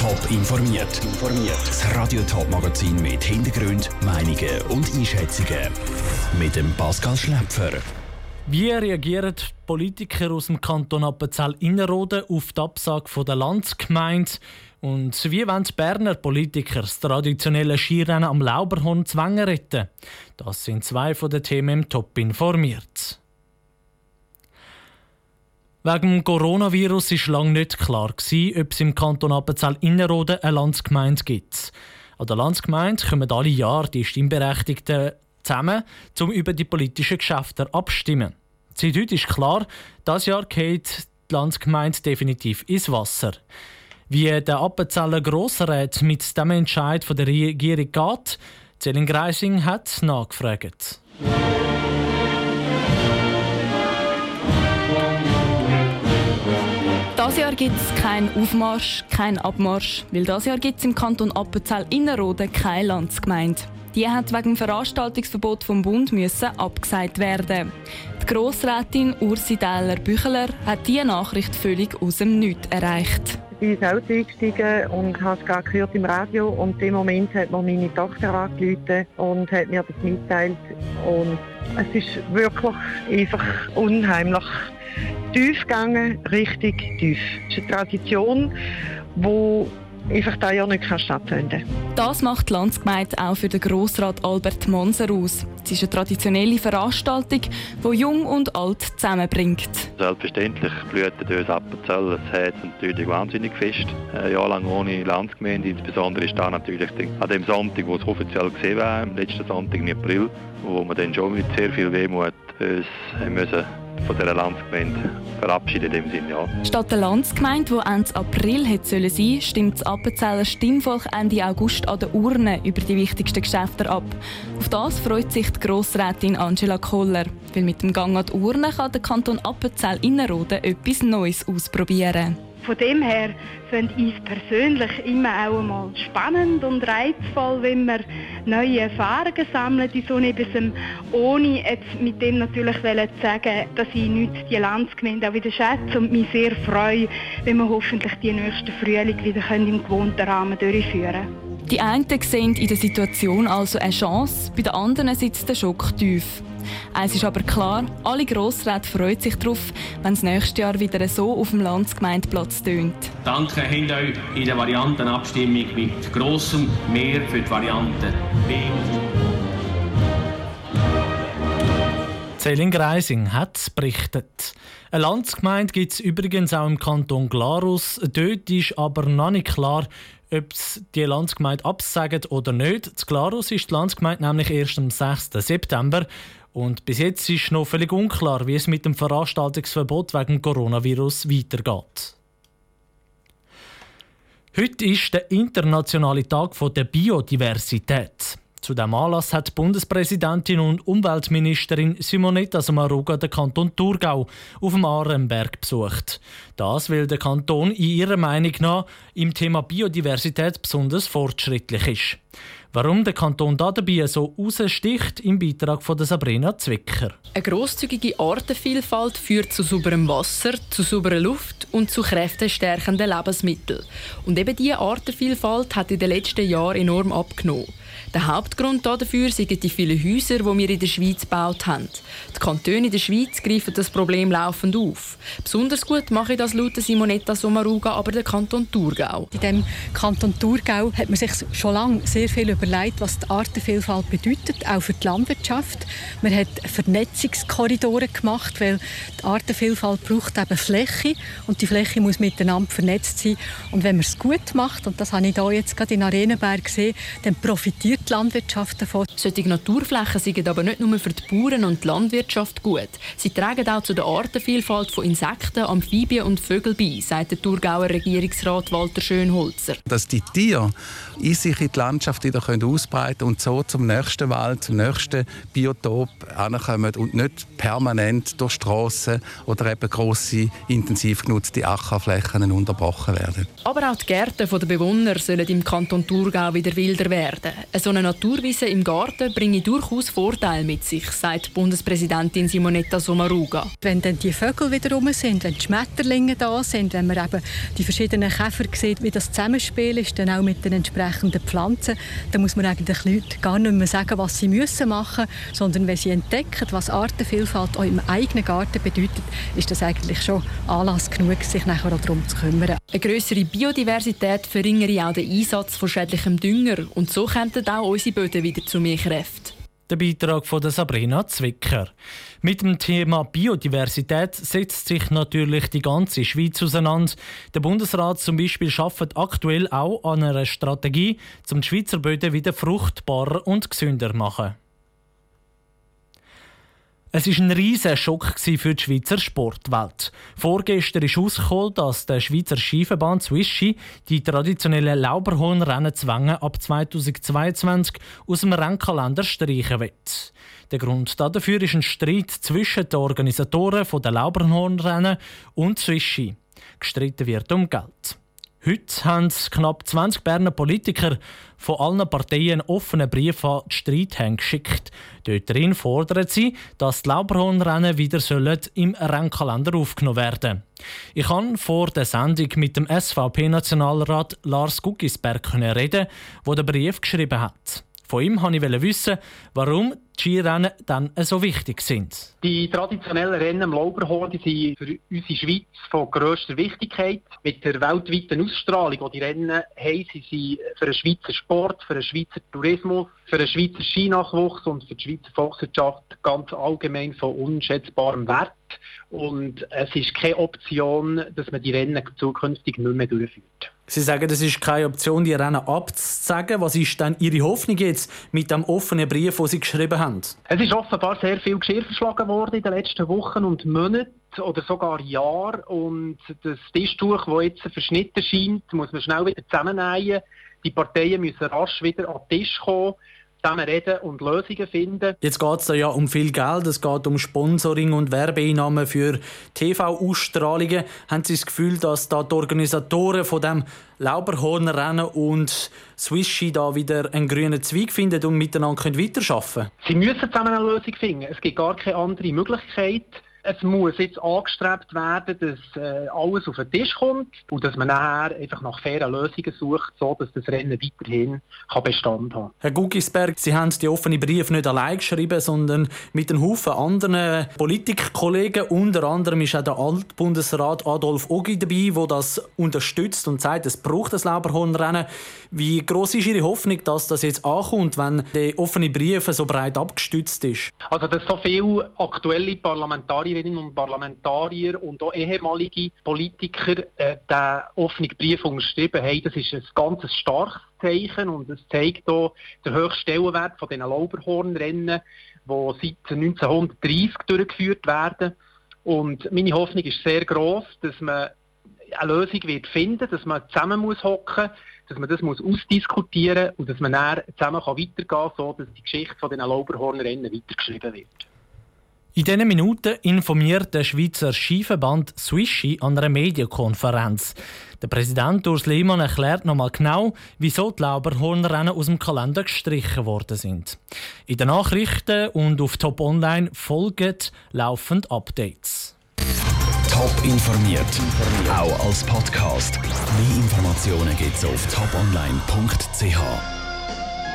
Top informiert. Das Radio Top Magazin mit Hintergrund, Meinungen und Einschätzungen mit dem Pascal Schläpfer. Wie reagieren Politiker aus dem Kanton Appenzell-Innerrhoden auf die Absage der Landsgemeinde? Und wie wollen die Berner Politiker das traditionelle Skirennen am Lauberhorn zwängen retten? Das sind zwei von den Themen im Top informiert. Wegen Coronavirus war lange nicht klar, ob es im Kanton Appenzell-Innerrhoden eine Landsgemeinde gibt. An der Landsgemeinde kommen alle Jahre die Stimmberechtigten zusammen, um über die politischen Geschäfte abstimmen. Seit heute ist klar, das Jahr geht die Landsgemeinde definitiv ins Wasser. Wie der Appenzeller Grossrat mit dem Entscheid der Regierung geht, Zelin Greising hat nachgefragt. Gibt es keinen Aufmarsch, keinen Abmarsch, weil das Jahr gibt es im Kanton Appenzell Innerrhoden keine Landsgemeinde. Die hat wegen dem Veranstaltungsverbot vom Bund müssen abgesagt werden. Die Grossrätin Ursi Dahler-Bücheler hat diese Nachricht völlig aus dem Nichts erreicht. Ich bin ins eingestiegen und habe es gerade gehört im Radio und im Moment hat mir meine Tochter angerufen und hat mir das mitgeteilt und es ist wirklich einfach unheimlich tief gegangen, richtig tief. Es ist eine Tradition, die einfach dieses Jahr nicht stattfinden kann. Das macht die Landsgemeinde auch für den Grossrat Albert Monser aus. Es ist eine traditionelle Veranstaltung, die Jung und Alt zusammenbringt. Selbstverständlich blühten uns Appenzell. Es hat natürlich wahnsinnig fest. Ein Jahr lang ohne Landsgemeinde. Insbesondere ist da natürlich an dem Sonntag, wo es offiziell gesehen war, am letzten Sonntag im April, wo wir dann schon mit sehr viel Wehmut uns müssen von dieser Landsgemeinde verabschiedet in dem Sinne, ja. Statt der Landsgemeinde, die Ende April hätte sollen sein, stimmt das Appenzeller Stimmvolk Ende August an der Urne über die wichtigsten Geschäfte ab. Auf das freut sich die Grossrätin Angela Koller, weil mit dem Gang an die Urne kann der Kanton Appenzell Innerrhoden etwas Neues ausprobieren. Von dem her finde ich es persönlich immer auch einmal spannend und reizvoll, wenn man neue Erfahrungen sammelt in so etwas, ohne jetzt mit dem natürlich zu sagen, dass ich nicht die Landsgemeinde auch wieder schätze und mich sehr freue, wenn wir hoffentlich die nächsten Frühling wieder im gewohnten Rahmen durchführen können. Die einen sehen in der Situation also eine Chance, bei den anderen sitzt der Schock tief. Eins ist aber klar, alle Grossräte freuen sich darauf, wenn es nächstes Jahr wieder so auf dem Landsgemeindeplatz tönt. Danke habt euch in der Variantenabstimmung mit grossem Mehr für die Variante B. Celine Greising hat berichtet. Eine Landsgemeinde gibt es übrigens auch im Kanton Glarus. Dort ist aber noch nicht klar, ob es die Landsgemeinde absagen oder nicht. Zu Glarus ist die Landsgemeinde nämlich erst am 6. September und bis jetzt ist noch völlig unklar, wie es mit dem Veranstaltungsverbot wegen Coronavirus weitergeht. Heute ist der internationale Tag der Biodiversität. Zu dem Anlass hat Bundespräsidentin und Umweltministerin Simonetta Sommaruga den Kanton Thurgau auf dem Arenberg besucht. Das, weil der Kanton in ihrer Meinung nach im Thema Biodiversität besonders fortschrittlich ist. Warum der Kanton da dabei so raussticht, im Beitrag von Sabrina Zwicker. Eine grosszügige Artenvielfalt führt zu sauberem Wasser, zu sauberer Luft und zu kräftestärkenden Lebensmitteln. Und eben diese Artenvielfalt hat in den letzten Jahren enorm abgenommen. Der Hauptgrund dafür sind die vielen Häuser, die wir in der Schweiz gebaut haben. Die Kantone in der Schweiz greifen das Problem laufend auf. Besonders gut mache das laut Simonetta Sommaruga aber der Kanton Thurgau. In dem Kanton Thurgau hat man sich schon lange sehr viel überlegt, was die Artenvielfalt bedeutet, auch für die Landwirtschaft. Man hat Vernetzungskorridore gemacht, weil die Artenvielfalt braucht eben Fläche und die Fläche muss miteinander vernetzt sein. Und wenn man es gut macht, und das habe ich hier jetzt gerade in Arenenberg gesehen, dann profitiert die Landwirtschaft davon. Solche Naturflächen sind aber nicht nur für die Bauern und die Landwirtschaft gut. Sie tragen auch zu der Artenvielfalt von Insekten, Amphibien und Vögeln bei, sagt der Thurgauer Regierungsrat Walter Schönholzer. Dass die Tiere in sich in die Landschaft wieder können ausbreiten und so zum nächsten Wald, zum nächsten Biotop ankommen und nicht permanent durch Strassen oder eben grosse, intensiv genutzte Ackerflächen unterbrochen werden. Aber auch die Gärten der Bewohner sollen im Kanton Thurgau wieder wilder werden. So eine Naturwiese im Garten bringe durchaus Vorteile mit sich, sagt Bundespräsidentin Simonetta Sommaruga. Wenn dann die Vögel wieder rum sind, wenn die Schmetterlinge da sind, wenn man eben die verschiedenen Käfer sieht, wie das Zusammenspiel ist, dann auch mit den entsprechenden Pflanzen, dann muss man eigentlich Leuten gar nicht mehr sagen, was sie müssen machen müssen, sondern wenn sie entdecken, was Artenvielfalt auch im eigenen Garten bedeutet, ist das eigentlich schon Anlass genug, sich nachher auch darum zu kümmern. Eine größere Biodiversität verringere auch den Einsatz von schädlichem Dünger und so könnten auch unsere Böden wieder zu mehr Kräften. Der Beitrag von Sabrina Zwicker. Mit dem Thema Biodiversität setzt sich natürlich die ganze Schweiz auseinander. Der Bundesrat zum Beispiel arbeitet aktuell auch an einer Strategie, um die Schweizer Böden wieder fruchtbarer und gesünder zu machen. Es war ein riesiger Schock für die Schweizer Sportwelt. Vorgestern ist herausgekommen, dass der Schweizer Skiverband Swisshi die traditionellen Lauberhornrennen zwänge ab 2022 aus dem Rennkalender streichen wird. Der Grund dafür ist ein Streit zwischen den Organisatoren der Lauberhornrennen und Swisshi. Gestritten wird um Geld. Heute haben knapp 20 Berner Politiker von allen Parteien offenen Brief an die Streithänge geschickt. Dort drin fordern sie, dass die Lauberhornrennen wieder im Rennkalender aufgenommen werden Ich kann vor der Sendung mit dem SVP-Nationalrat Lars Guggisberg reden, der den Brief geschrieben hat. Von ihm wollte ich wissen, warum die Skirennen dann so wichtig sind. Die traditionellen Rennen am Lauberhorn sind für unsere Schweiz von grösster Wichtigkeit. Mit der weltweiten Ausstrahlung, die die Rennen haben, sind sie für den Schweizer Sport, für den Schweizer Tourismus, für den Schweizer Skinachwuchs und für die Schweizer Volkswirtschaft ganz allgemein von unschätzbarem Wert. Und es ist keine Option, dass man die Rennen zukünftig nicht mehr durchführt. Sie sagen, es ist keine Option, die Rennen abzusagen. Was ist denn Ihre Hoffnung jetzt mit dem offenen Brief, den Sie geschrieben haben? Es ist offenbar sehr viel Geschirr verschlagen worden in den letzten Wochen und Monaten oder sogar Jahren. Und das Tischtuch, das jetzt verschnitten scheint, muss man schnell wieder zusammennähen. Die Parteien müssen rasch wieder an den Tisch kommen zusammen reden und Lösungen finden. Jetzt geht es ja um viel Geld, es geht um Sponsoring und Werbeeinnahmen für TV-Ausstrahlungen. Haben Sie das Gefühl, dass da die Organisatoren von dem Lauberhornrennen und Swishy da wieder einen grünen Zweig finden und miteinander weiterarbeiten können? Sie müssen zusammen eine Lösung finden. Es gibt gar keine andere Möglichkeit. Es muss jetzt angestrebt werden, dass äh, alles auf den Tisch kommt und dass man nachher einfach nach fairen Lösungen sucht, so dass das Rennen weiterhin kann Bestand haben Herr Guggisberg, Sie haben die offenen Briefe nicht allein geschrieben, sondern mit einem Haufen anderen Politikkollegen. Unter anderem ist auch der Altbundesrat Adolf Ogi dabei, der das unterstützt und sagt, es braucht das Lauberhornrennen. Wie groß ist Ihre Hoffnung, dass das jetzt ankommt, wenn der offene Brief so breit abgestützt ist? Also, dass so viele aktuelle Parlamentarier Parlamentarierinnen und Parlamentarier und auch ehemalige Politiker äh, den offenen Brief unterschrieben haben, das ist ein ganz starkes Zeichen und es zeigt auch den höchsten Stellenwert von diesen Lauberhornrennen, die seit 1930 durchgeführt werden. Und meine Hoffnung ist sehr groß, dass man eine Lösung wird finden, dass man zusammen muss hocken, dass man das muss ausdiskutieren und dass man dann zusammen kann weitergehen kann, so dass die Geschichte von den Lauberhornrennen weitergeschrieben wird. In diesen Minuten informiert der Schweizer Skiverband Swishy an einer Medienkonferenz. Der Präsident Urs Lehmann erklärt nochmal genau, wieso die Lauberhornrennen aus dem Kalender gestrichen worden sind. In den Nachrichten und auf Top Online folgen laufend Updates. Top informiert, auch als Podcast. Mehr Informationen gibt es auf toponline.ch.